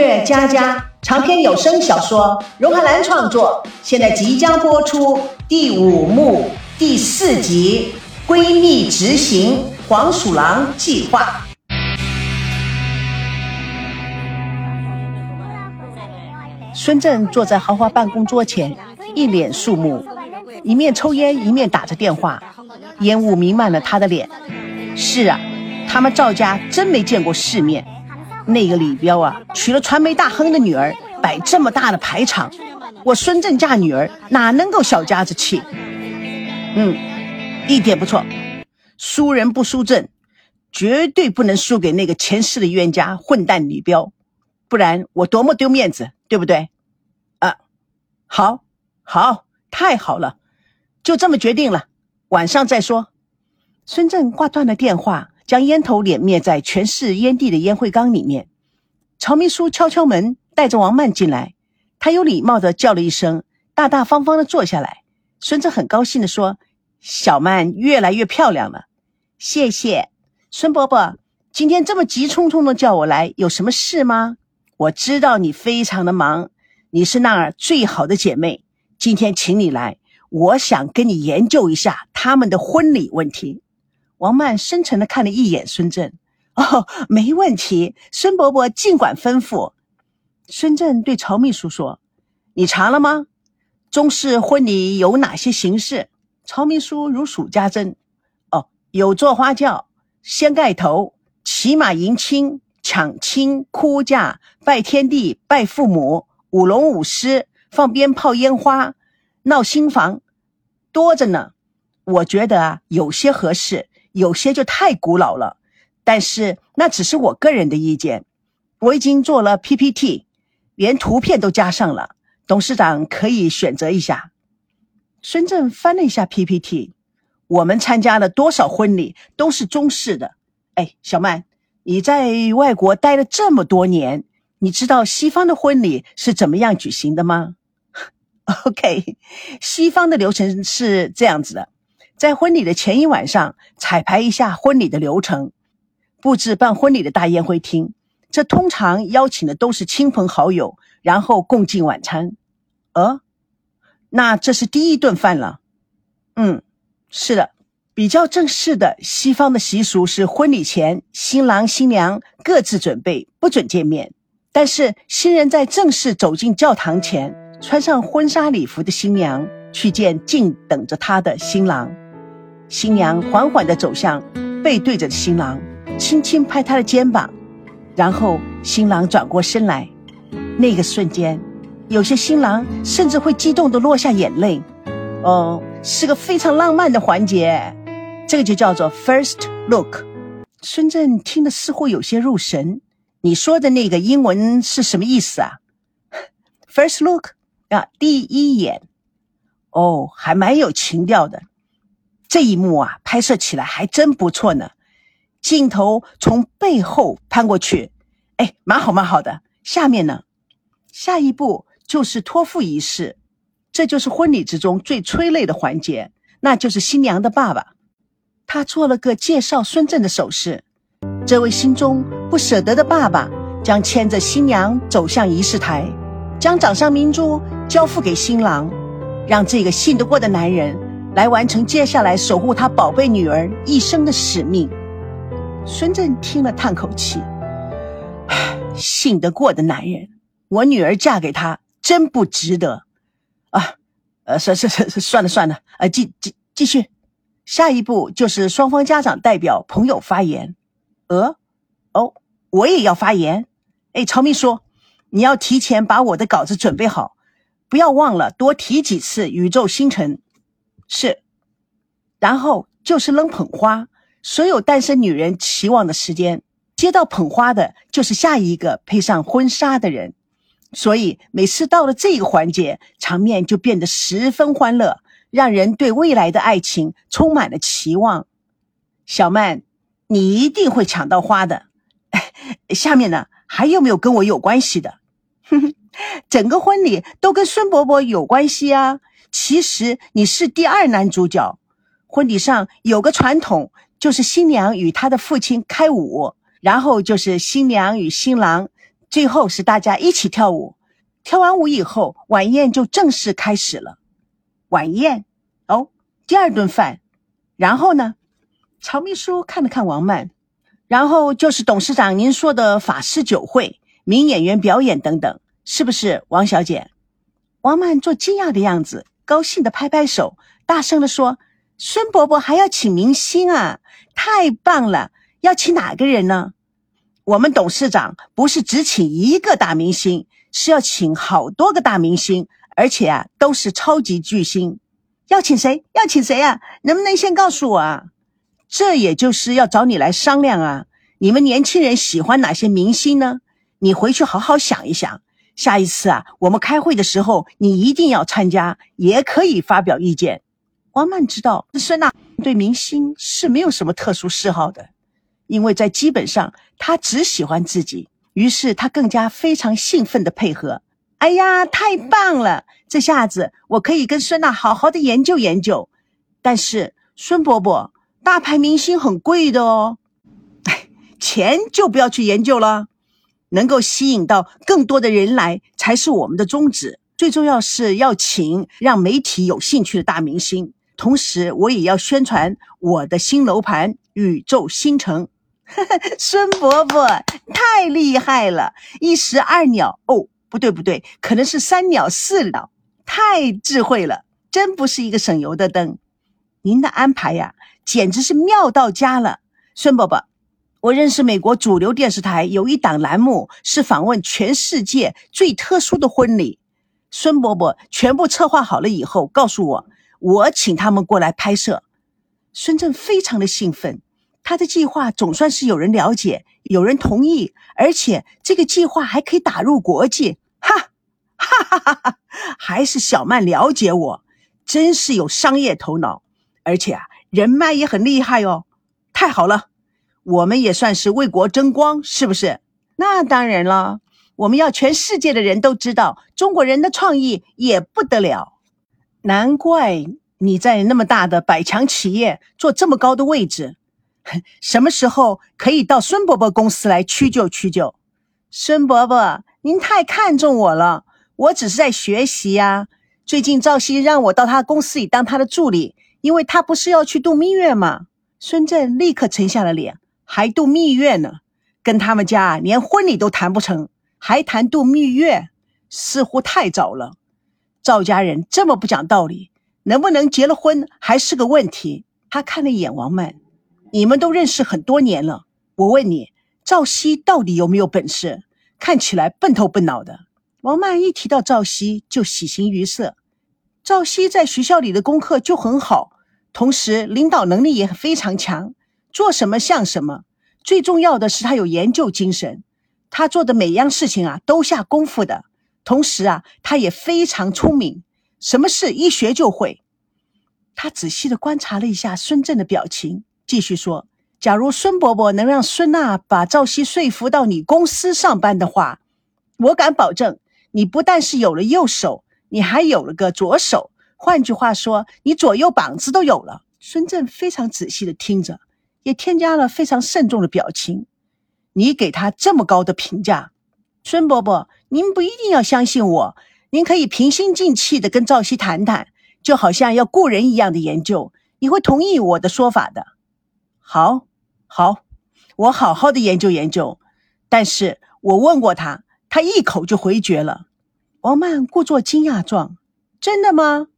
乐佳佳长篇有声小说，荣海兰创作，现在即将播出第五幕第四集《闺蜜执行黄鼠狼计划》。孙正坐在豪华办公桌前，一脸肃穆，一面抽烟，一面打着电话，烟雾弥漫了他的脸。是啊，他们赵家真没见过世面。那个李彪啊，娶了传媒大亨的女儿，摆这么大的排场，我孙正嫁女儿哪能够小家子气？嗯，一点不错，输人不输阵，绝对不能输给那个前世的冤家混蛋李彪，不然我多么丢面子，对不对？啊，好，好，太好了，就这么决定了，晚上再说。孙正挂断了电话，将烟头点灭在全是烟蒂的烟灰缸里面。曹秘书敲敲门，带着王曼进来。他有礼貌的叫了一声，大大方方的坐下来。孙子很高兴的说：“小曼越来越漂亮了。”谢谢，孙伯伯，今天这么急匆匆的叫我来，有什么事吗？我知道你非常的忙，你是那儿最好的姐妹，今天请你来，我想跟你研究一下他们的婚礼问题。王曼深沉的看了一眼孙正，哦，没问题，孙伯伯尽管吩咐。孙正对曹秘书说：“你查了吗？中式婚礼有哪些形式？”曹秘书如数家珍：“哦，有坐花轿、掀盖头、骑马迎亲、抢亲、哭嫁、拜天地、拜父母、舞龙舞狮、放鞭炮烟花、闹新房，多着呢。我觉得啊，有些合适。”有些就太古老了，但是那只是我个人的意见。我已经做了 PPT，连图片都加上了，董事长可以选择一下。孙正翻了一下 PPT，我们参加了多少婚礼都是中式的。哎，小曼，你在外国待了这么多年，你知道西方的婚礼是怎么样举行的吗？OK，西方的流程是这样子的。在婚礼的前一晚上，彩排一下婚礼的流程，布置办婚礼的大宴会厅。这通常邀请的都是亲朋好友，然后共进晚餐。呃，那这是第一顿饭了。嗯，是的，比较正式的西方的习俗是婚礼前新郎新娘各自准备，不准见面。但是新人在正式走进教堂前，穿上婚纱礼服的新娘去见静等着她的新郎。新娘缓缓地走向背对着新郎，轻轻拍他的肩膀，然后新郎转过身来。那个瞬间，有些新郎甚至会激动地落下眼泪。哦，是个非常浪漫的环节，这个就叫做 first look。孙正听得似乎有些入神。你说的那个英文是什么意思啊？first look 啊，第一眼。哦，还蛮有情调的。这一幕啊，拍摄起来还真不错呢。镜头从背后攀过去，哎，蛮好蛮好的。下面呢，下一步就是托付仪式，这就是婚礼之中最催泪的环节，那就是新娘的爸爸，他做了个介绍孙正的手势。这位心中不舍得的爸爸将牵着新娘走向仪式台，将掌上明珠交付给新郎，让这个信得过的男人。来完成接下来守护他宝贝女儿一生的使命。孙正听了，叹口气：“信得过的男人，我女儿嫁给他真不值得。”啊，呃，算算算，算了算了，呃，继继继续，下一步就是双方家长代表朋友发言。呃，哦，我也要发言。哎，曹秘书，你要提前把我的稿子准备好，不要忘了多提几次宇宙星辰。是，然后就是扔捧花，所有单身女人期望的时间，接到捧花的就是下一个配上婚纱的人，所以每次到了这个环节，场面就变得十分欢乐，让人对未来的爱情充满了期望。小曼，你一定会抢到花的。下面呢，还有没有跟我有关系的？哼哼，整个婚礼都跟孙伯伯有关系啊。其实你是第二男主角。婚礼上有个传统，就是新娘与她的父亲开舞，然后就是新娘与新郎最后是大家一起跳舞。跳完舞以后，晚宴就正式开始了。晚宴哦，第二顿饭，然后呢？曹秘书看了看王曼，然后就是董事长您说的法式酒会、名演员表演等等，是不是，王小姐？王曼做惊讶的样子，高兴的拍拍手，大声的说：“孙伯伯还要请明星啊，太棒了！要请哪个人呢？我们董事长不是只请一个大明星。”是要请好多个大明星，而且啊都是超级巨星。要请谁？要请谁啊？能不能先告诉我啊？这也就是要找你来商量啊。你们年轻人喜欢哪些明星呢？你回去好好想一想。下一次啊，我们开会的时候，你一定要参加，也可以发表意见。王曼知道孙娜对明星是没有什么特殊嗜好的，因为在基本上她只喜欢自己。于是他更加非常兴奋的配合。哎呀，太棒了！这下子我可以跟孙娜好好的研究研究。但是孙伯伯，大牌明星很贵的哦。哎，钱就不要去研究了，能够吸引到更多的人来才是我们的宗旨。最重要是要请让媒体有兴趣的大明星，同时我也要宣传我的新楼盘宇宙新城。孙伯伯太厉害了，一石二鸟哦，不对不对，可能是三鸟四鸟，太智慧了，真不是一个省油的灯。您的安排呀，简直是妙到家了。孙伯伯，我认识美国主流电视台有一档栏目是访问全世界最特殊的婚礼，孙伯伯全部策划好了以后告诉我，我请他们过来拍摄。孙正非常的兴奋。他的计划总算是有人了解，有人同意，而且这个计划还可以打入国际，哈，哈哈哈哈！还是小曼了解我，真是有商业头脑，而且啊，人脉也很厉害哦。太好了，我们也算是为国争光，是不是？那当然了，我们要全世界的人都知道中国人的创意也不得了。难怪你在那么大的百强企业做这么高的位置。什么时候可以到孙伯伯公司来屈就屈就？孙伯伯，您太看重我了，我只是在学习呀。最近赵熙让我到他公司里当他的助理，因为他不是要去度蜜月吗？孙振立刻沉下了脸，还度蜜月呢？跟他们家连婚礼都谈不成，还谈度蜜月，似乎太早了。赵家人这么不讲道理，能不能结了婚还是个问题。他看了一眼王曼。你们都认识很多年了，我问你，赵熙到底有没有本事？看起来笨头笨脑的。王曼一提到赵熙就喜形于色。赵熙在学校里的功课就很好，同时领导能力也非常强，做什么像什么。最重要的是他有研究精神，他做的每样事情啊都下功夫的。同时啊，他也非常聪明，什么事一学就会。他仔细的观察了一下孙振的表情。继续说，假如孙伯伯能让孙娜把赵熙说服到你公司上班的话，我敢保证，你不但是有了右手，你还有了个左手。换句话说，你左右膀子都有了。孙振非常仔细的听着，也添加了非常慎重的表情。你给他这么高的评价，孙伯伯，您不一定要相信我，您可以平心静气的跟赵熙谈谈，就好像要雇人一样的研究，你会同意我的说法的。好，好，我好好的研究研究。但是我问过他，他一口就回绝了。王曼故作惊讶状：“真的吗？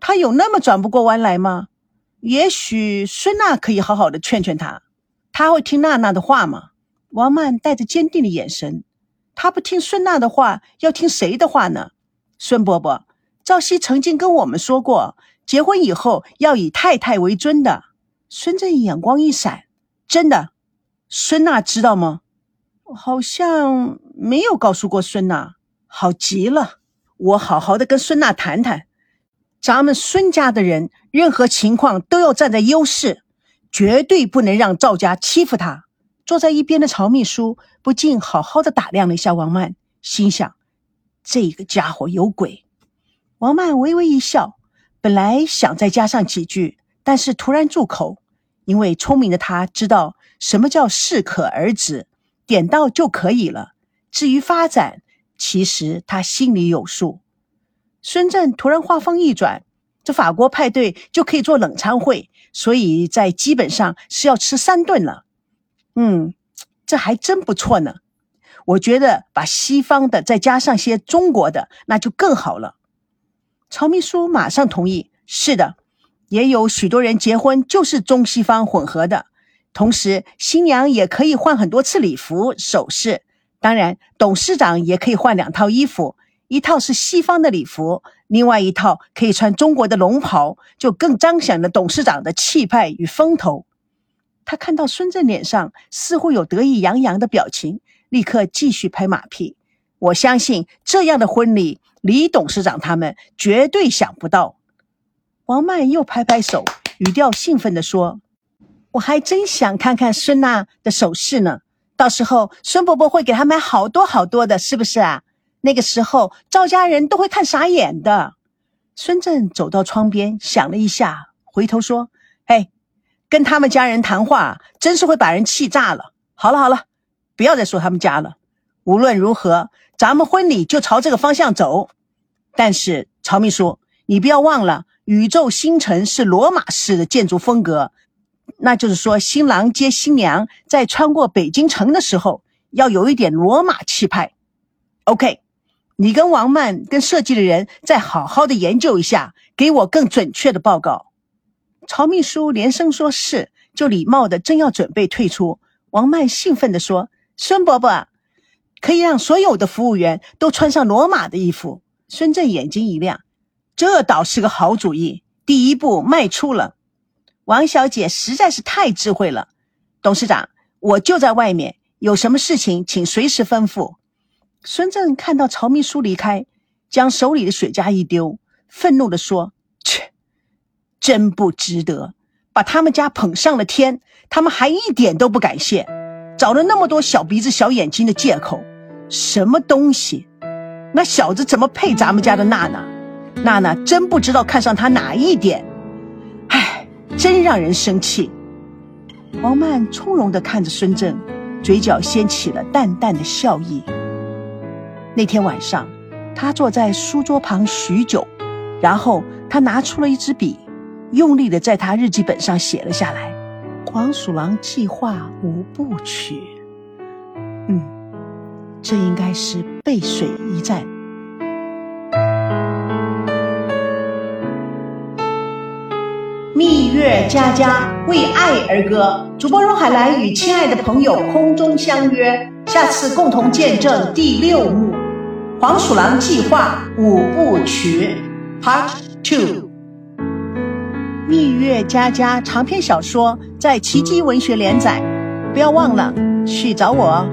他有那么转不过弯来吗？也许孙娜可以好好的劝劝他，他会听娜娜的话吗？”王曼带着坚定的眼神：“他不听孙娜的话，要听谁的话呢？”孙伯伯，赵熙曾经跟我们说过，结婚以后要以太太为尊的。孙振眼光一闪，真的，孙娜知道吗？好像没有告诉过孙娜。好极了，我好好的跟孙娜谈谈。咱们孙家的人，任何情况都要站在优势，绝对不能让赵家欺负他。坐在一边的曹秘书不禁好好的打量了一下王曼，心想：这个家伙有鬼。王曼微微一笑，本来想再加上几句，但是突然住口。因为聪明的他知道什么叫适可而止，点到就可以了。至于发展，其实他心里有数。孙正突然话锋一转，这法国派对就可以做冷餐会，所以在基本上是要吃三顿了。嗯，这还真不错呢。我觉得把西方的再加上些中国的，那就更好了。曹秘书马上同意：“是的，也有许多人结婚就是中西方混合的。同时，新娘也可以换很多次礼服、首饰。当然，董事长也可以换两套衣服，一套是西方的礼服，另外一套可以穿中国的龙袍，就更彰显了董事长的气派与风头。”他看到孙正脸上似乎有得意洋洋的表情。立刻继续拍马屁。我相信这样的婚礼，李董事长他们绝对想不到。王曼又拍拍手，语调兴奋地说：“我还真想看看孙娜的首饰呢。到时候孙伯伯会给她买好多好多的，是不是啊？那个时候赵家人都会看傻眼的。”孙正走到窗边，想了一下，回头说：“嘿，跟他们家人谈话，真是会把人气炸了。好了好了。”不要再说他们家了。无论如何，咱们婚礼就朝这个方向走。但是，曹秘书，你不要忘了，宇宙星辰是罗马式的建筑风格，那就是说，新郎接新娘在穿过北京城的时候，要有一点罗马气派。OK，你跟王曼跟设计的人再好好的研究一下，给我更准确的报告。曹秘书连声说是，就礼貌的正要准备退出，王曼兴奋地说。孙伯伯，可以让所有的服务员都穿上罗马的衣服。孙正眼睛一亮，这倒是个好主意。第一步迈出了。王小姐实在是太智慧了。董事长，我就在外面，有什么事情请随时吩咐。孙正看到曹秘书离开，将手里的雪茄一丢，愤怒地说：“切，真不值得，把他们家捧上了天，他们还一点都不感谢。”找了那么多小鼻子小眼睛的借口，什么东西？那小子怎么配咱们家的娜娜？娜娜真不知道看上他哪一点？唉，真让人生气。王曼从容地看着孙正，嘴角掀起了淡淡的笑意。那天晚上，他坐在书桌旁许久，然后他拿出了一支笔，用力地在他日记本上写了下来。黄鼠狼计划五部曲，嗯，这应该是背水一战。蜜月佳佳为爱而歌，主播荣海兰与亲爱的朋友空中相约，下次共同见证第六幕《黄鼠狼计划五部曲》Part Two。蜜月佳佳长篇小说在奇迹文学连载，不要忘了去找我哦。